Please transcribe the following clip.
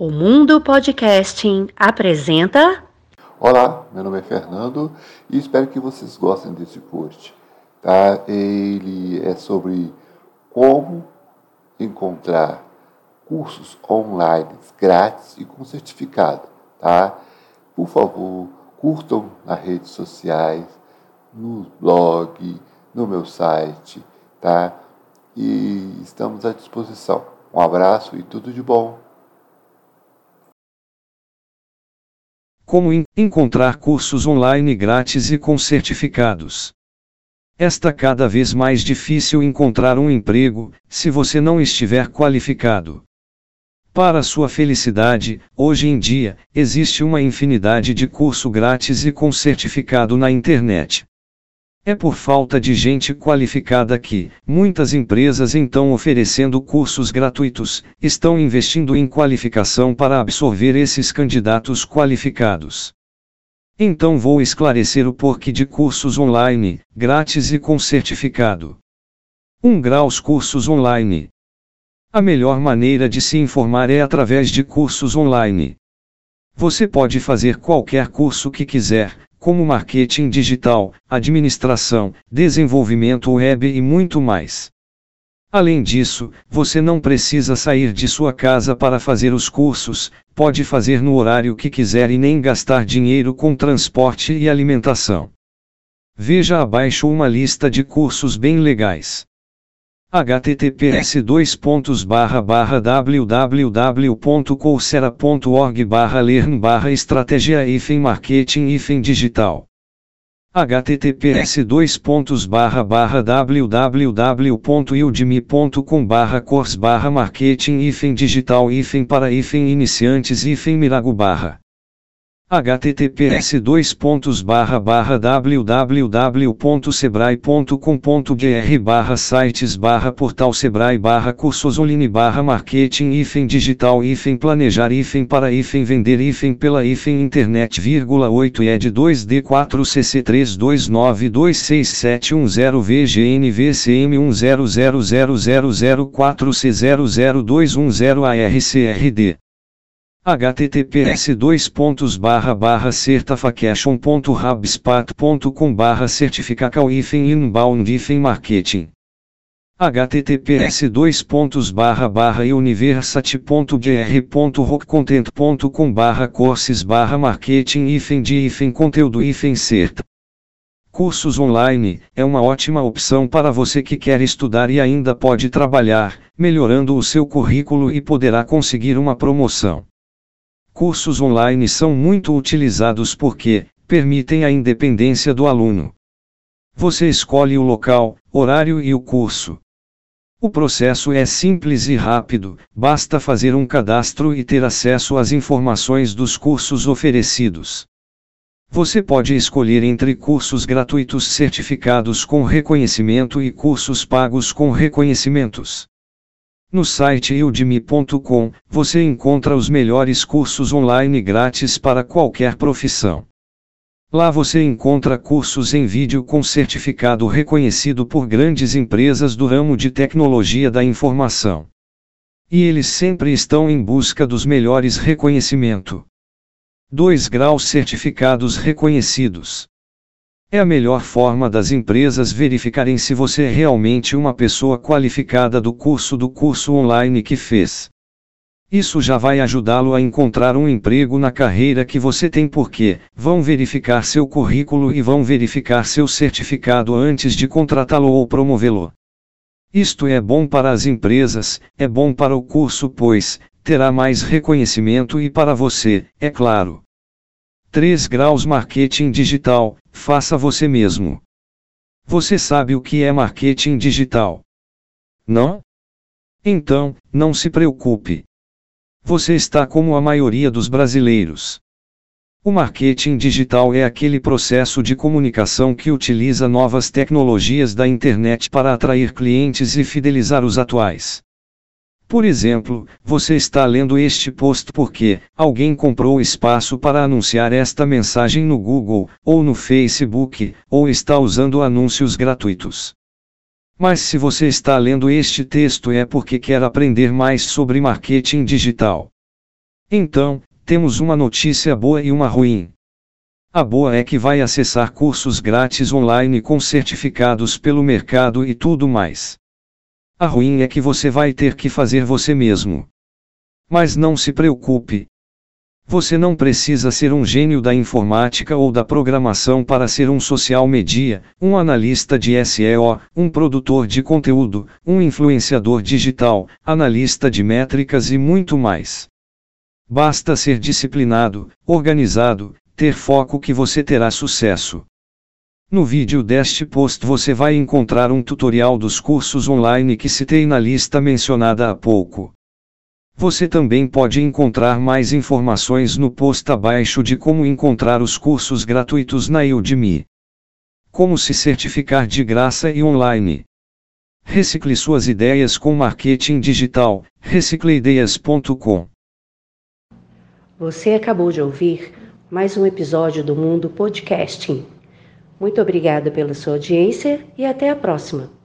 O Mundo Podcasting apresenta. Olá, meu nome é Fernando e espero que vocês gostem desse post. Tá? Ele é sobre como encontrar cursos online grátis e com certificado. Tá? Por favor, curtam nas redes sociais, no blog, no meu site, tá? E estamos à disposição. Um abraço e tudo de bom. Como encontrar cursos online grátis e com certificados. Está cada vez mais difícil encontrar um emprego, se você não estiver qualificado. Para sua felicidade, hoje em dia, existe uma infinidade de curso grátis e com certificado na internet. É por falta de gente qualificada que, muitas empresas então oferecendo cursos gratuitos, estão investindo em qualificação para absorver esses candidatos qualificados. Então vou esclarecer o porquê de cursos online, grátis e com certificado. 1 graus cursos online. A melhor maneira de se informar é através de cursos online. Você pode fazer qualquer curso que quiser, como marketing digital, administração, desenvolvimento web e muito mais. Além disso, você não precisa sair de sua casa para fazer os cursos, pode fazer no horário que quiser e nem gastar dinheiro com transporte e alimentação. Veja abaixo uma lista de cursos bem legais https dois pontos barra barra www.coursera.org barra learn barra estratégia hífen marketing hífen digital. https dois pontos barra barra www.udemy.com barra course barra marketing hífen digital hífen para hífen iniciantes hífen mirago barra https dois pontos barra barra www.sebrae.com.br barra sites barra portal sebrae barra cursos online barra marketing hífen digital hífen planejar hífen para hífen vender hífen pela hífen internet vírgula 8 ed 2d 4 cc 32926710 vgn vcm 10000004 c 00210 arcrd https dois pontos barra barra certification.hubspot.com barra certificacal hífen inbound hífen marketing https dois pontos barra barra university.gr.rockcontent.com barra courses barra marketing hífen de hífen conteúdo hífen cert Cursos online é uma ótima opção para você que quer estudar e ainda pode trabalhar, melhorando o seu currículo e poderá conseguir uma promoção. Cursos online são muito utilizados porque permitem a independência do aluno. Você escolhe o local, horário e o curso. O processo é simples e rápido, basta fazer um cadastro e ter acesso às informações dos cursos oferecidos. Você pode escolher entre cursos gratuitos certificados com reconhecimento e cursos pagos com reconhecimentos. No site udemy.com, você encontra os melhores cursos online grátis para qualquer profissão. Lá você encontra cursos em vídeo com certificado reconhecido por grandes empresas do ramo de tecnologia da informação. E eles sempre estão em busca dos melhores reconhecimento. 2 graus certificados reconhecidos. É a melhor forma das empresas verificarem se você é realmente uma pessoa qualificada do curso do curso online que fez. Isso já vai ajudá-lo a encontrar um emprego na carreira que você tem porque vão verificar seu currículo e vão verificar seu certificado antes de contratá-lo ou promovê-lo. Isto é bom para as empresas, é bom para o curso, pois terá mais reconhecimento e para você, é claro. 3 graus Marketing Digital, faça você mesmo. Você sabe o que é marketing digital? Não? Então, não se preocupe. Você está como a maioria dos brasileiros. O marketing digital é aquele processo de comunicação que utiliza novas tecnologias da internet para atrair clientes e fidelizar os atuais. Por exemplo, você está lendo este post porque alguém comprou espaço para anunciar esta mensagem no Google, ou no Facebook, ou está usando anúncios gratuitos. Mas se você está lendo este texto é porque quer aprender mais sobre marketing digital. Então, temos uma notícia boa e uma ruim. A boa é que vai acessar cursos grátis online com certificados pelo mercado e tudo mais. A ruim é que você vai ter que fazer você mesmo. Mas não se preocupe. Você não precisa ser um gênio da informática ou da programação para ser um social media, um analista de SEO, um produtor de conteúdo, um influenciador digital, analista de métricas e muito mais. Basta ser disciplinado, organizado, ter foco que você terá sucesso. No vídeo deste post você vai encontrar um tutorial dos cursos online que citei na lista mencionada há pouco. Você também pode encontrar mais informações no post abaixo de como encontrar os cursos gratuitos na Udemy. Como se certificar de graça e online. Recicle suas ideias com marketing digital. recicleideias.com você acabou de ouvir mais um episódio do Mundo Podcasting. Muito obrigada pela sua audiência e até a próxima.